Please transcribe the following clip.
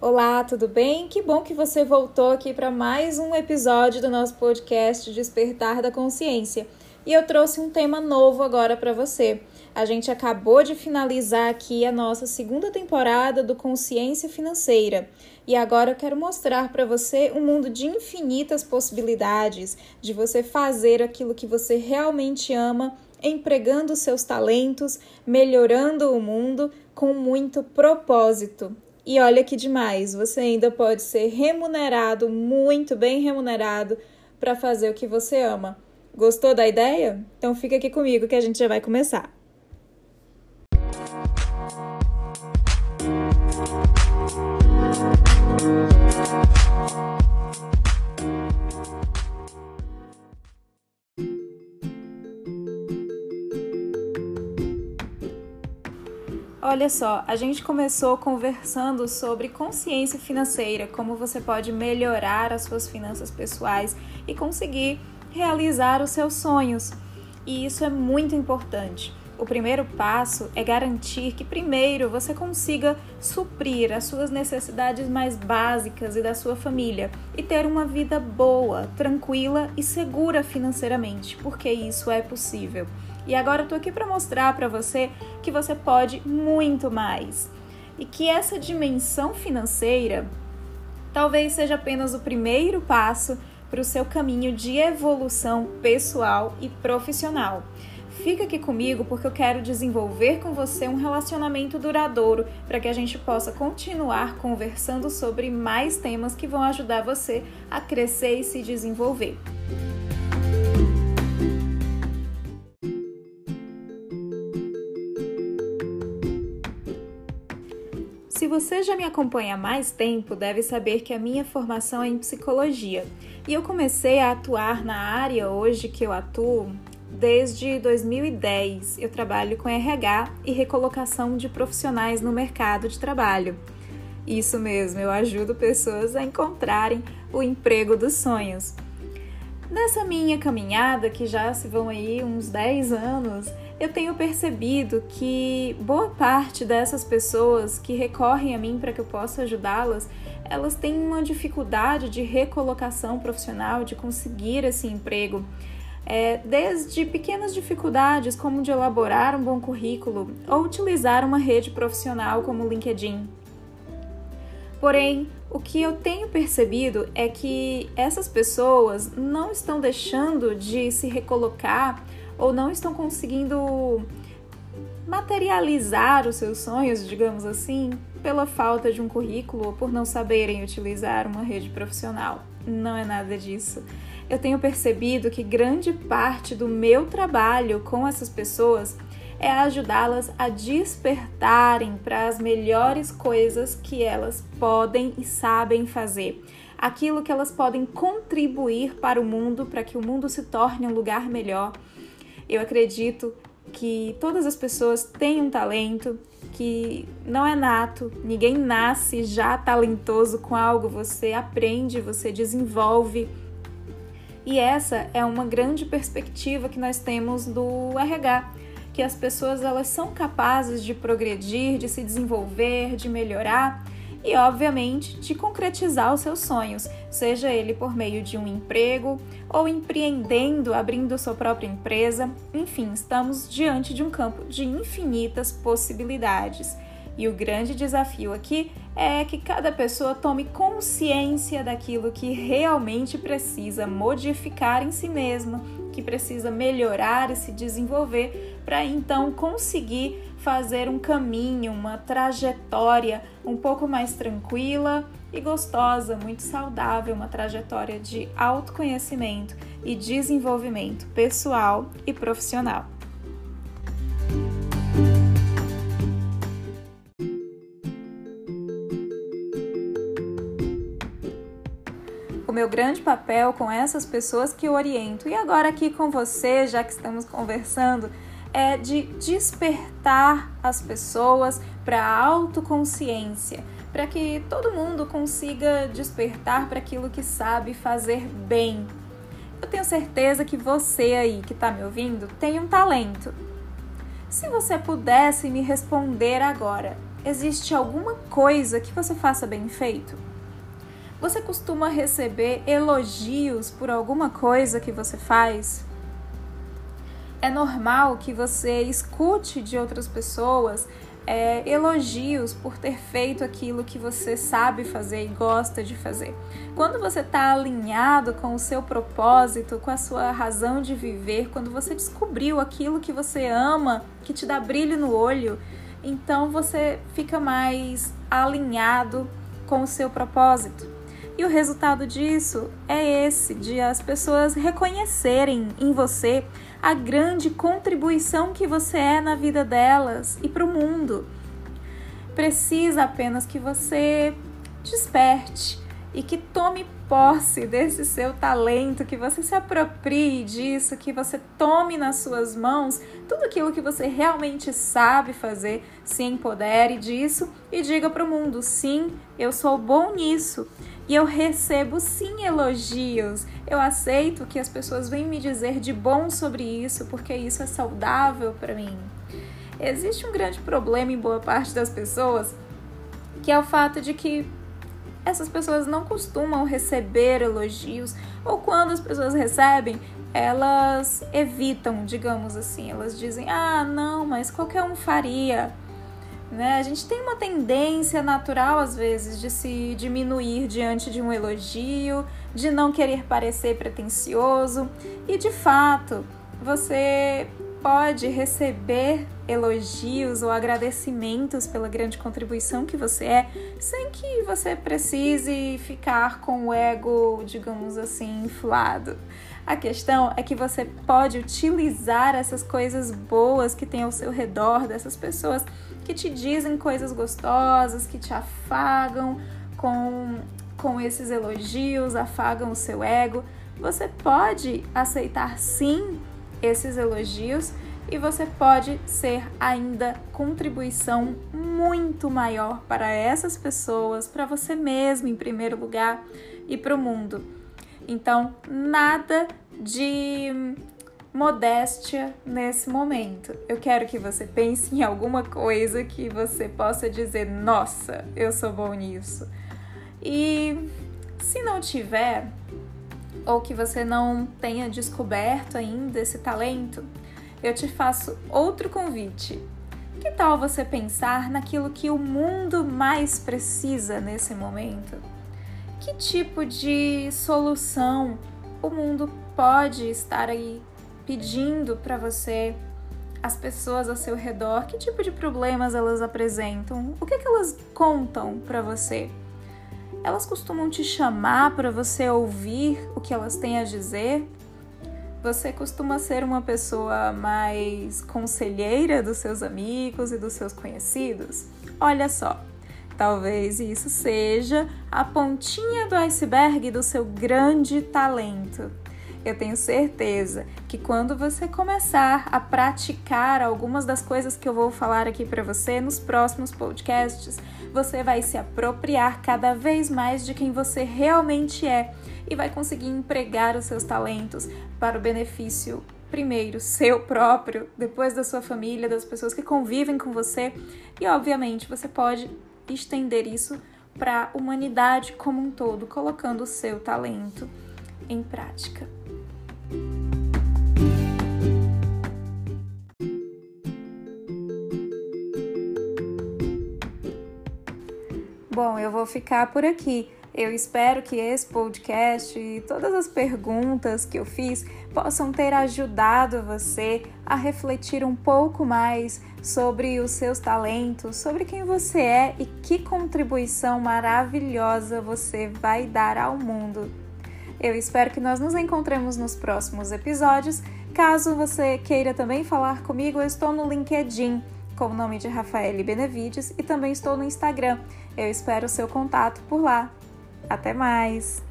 Olá, tudo bem? Que bom que você voltou aqui para mais um episódio do nosso podcast Despertar da Consciência. E eu trouxe um tema novo agora para você. A gente acabou de finalizar aqui a nossa segunda temporada do Consciência Financeira. E agora eu quero mostrar para você um mundo de infinitas possibilidades, de você fazer aquilo que você realmente ama, empregando seus talentos, melhorando o mundo com muito propósito. E olha que demais, você ainda pode ser remunerado, muito bem remunerado, para fazer o que você ama. Gostou da ideia? Então fica aqui comigo que a gente já vai começar. Olha só, a gente começou conversando sobre consciência financeira, como você pode melhorar as suas finanças pessoais e conseguir realizar os seus sonhos. E isso é muito importante. O primeiro passo é garantir que, primeiro, você consiga suprir as suas necessidades mais básicas e da sua família e ter uma vida boa, tranquila e segura financeiramente, porque isso é possível. E agora eu tô aqui para mostrar para você que você pode muito mais. E que essa dimensão financeira talvez seja apenas o primeiro passo para o seu caminho de evolução pessoal e profissional. Fica aqui comigo porque eu quero desenvolver com você um relacionamento duradouro para que a gente possa continuar conversando sobre mais temas que vão ajudar você a crescer e se desenvolver. Você já me acompanha há mais tempo, deve saber que a minha formação é em psicologia e eu comecei a atuar na área hoje que eu atuo desde 2010. Eu trabalho com RH e recolocação de profissionais no mercado de trabalho. Isso mesmo, eu ajudo pessoas a encontrarem o emprego dos sonhos. Nessa minha caminhada, que já se vão aí uns 10 anos, eu tenho percebido que boa parte dessas pessoas que recorrem a mim para que eu possa ajudá-las, elas têm uma dificuldade de recolocação profissional, de conseguir esse emprego. É, desde pequenas dificuldades, como de elaborar um bom currículo ou utilizar uma rede profissional como o LinkedIn. Porém, o que eu tenho percebido é que essas pessoas não estão deixando de se recolocar ou não estão conseguindo materializar os seus sonhos, digamos assim, pela falta de um currículo ou por não saberem utilizar uma rede profissional. Não é nada disso. Eu tenho percebido que grande parte do meu trabalho com essas pessoas é ajudá-las a despertarem para as melhores coisas que elas podem e sabem fazer. Aquilo que elas podem contribuir para o mundo, para que o mundo se torne um lugar melhor eu acredito que todas as pessoas têm um talento que não é nato, ninguém nasce já talentoso com algo, você aprende, você desenvolve. E essa é uma grande perspectiva que nós temos do RH, que as pessoas elas são capazes de progredir, de se desenvolver, de melhorar e, obviamente, de concretizar os seus sonhos, seja ele por meio de um emprego ou empreendendo, abrindo sua própria empresa. Enfim, estamos diante de um campo de infinitas possibilidades. E o grande desafio aqui é que cada pessoa tome consciência daquilo que realmente precisa modificar em si mesma, que precisa melhorar e se desenvolver para então conseguir fazer um caminho, uma trajetória um pouco mais tranquila e gostosa, muito saudável, uma trajetória de autoconhecimento e desenvolvimento pessoal e profissional. O meu grande papel com essas pessoas que oriento. E agora aqui com você, já que estamos conversando, é de despertar as pessoas para a autoconsciência, para que todo mundo consiga despertar para aquilo que sabe fazer bem. Eu tenho certeza que você aí que está me ouvindo tem um talento. Se você pudesse me responder agora, Existe alguma coisa que você faça bem feito? Você costuma receber elogios por alguma coisa que você faz? É normal que você escute de outras pessoas é, elogios por ter feito aquilo que você sabe fazer e gosta de fazer. Quando você está alinhado com o seu propósito, com a sua razão de viver, quando você descobriu aquilo que você ama, que te dá brilho no olho, então você fica mais alinhado com o seu propósito. E o resultado disso é esse, de as pessoas reconhecerem em você a grande contribuição que você é na vida delas e para o mundo. Precisa apenas que você desperte e que tome posse desse seu talento, que você se aproprie disso, que você tome nas suas mãos tudo aquilo que você realmente sabe fazer, se empodere disso e diga para o mundo: sim, eu sou bom nisso. E eu recebo sim elogios. Eu aceito que as pessoas venham me dizer de bom sobre isso, porque isso é saudável para mim. Existe um grande problema em boa parte das pessoas, que é o fato de que essas pessoas não costumam receber elogios, ou quando as pessoas recebem, elas evitam, digamos assim. Elas dizem: ah, não, mas qualquer um faria. Né? A gente tem uma tendência natural, às vezes, de se diminuir diante de um elogio, de não querer parecer pretensioso, e de fato, você pode receber elogios ou agradecimentos pela grande contribuição que você é, sem que você precise ficar com o ego, digamos assim, inflado. A questão é que você pode utilizar essas coisas boas que tem ao seu redor, dessas pessoas que te dizem coisas gostosas, que te afagam com, com esses elogios, afagam o seu ego. Você pode aceitar sim esses elogios e você pode ser ainda contribuição muito maior para essas pessoas, para você mesmo em primeiro lugar e para o mundo. Então, nada de modéstia nesse momento. Eu quero que você pense em alguma coisa que você possa dizer: "Nossa, eu sou bom nisso". E se não tiver, ou que você não tenha descoberto ainda esse talento, eu te faço outro convite. Que tal você pensar naquilo que o mundo mais precisa nesse momento? Que tipo de solução o mundo pode estar aí pedindo para você? As pessoas ao seu redor, que tipo de problemas elas apresentam? O que, que elas contam para você? Elas costumam te chamar para você ouvir o que elas têm a dizer? Você costuma ser uma pessoa mais conselheira dos seus amigos e dos seus conhecidos? Olha só, talvez isso seja a pontinha do iceberg do seu grande talento. Eu tenho certeza que quando você começar a praticar algumas das coisas que eu vou falar aqui para você nos próximos podcasts, você vai se apropriar cada vez mais de quem você realmente é e vai conseguir empregar os seus talentos para o benefício primeiro seu próprio, depois da sua família, das pessoas que convivem com você e obviamente você pode estender isso para a humanidade como um todo, colocando o seu talento em prática. Bom, eu vou ficar por aqui. Eu espero que esse podcast e todas as perguntas que eu fiz possam ter ajudado você a refletir um pouco mais sobre os seus talentos, sobre quem você é e que contribuição maravilhosa você vai dar ao mundo. Eu espero que nós nos encontremos nos próximos episódios. Caso você queira também falar comigo, eu estou no LinkedIn com o nome de Rafael Benevides e também estou no Instagram. Eu espero o seu contato por lá. Até mais!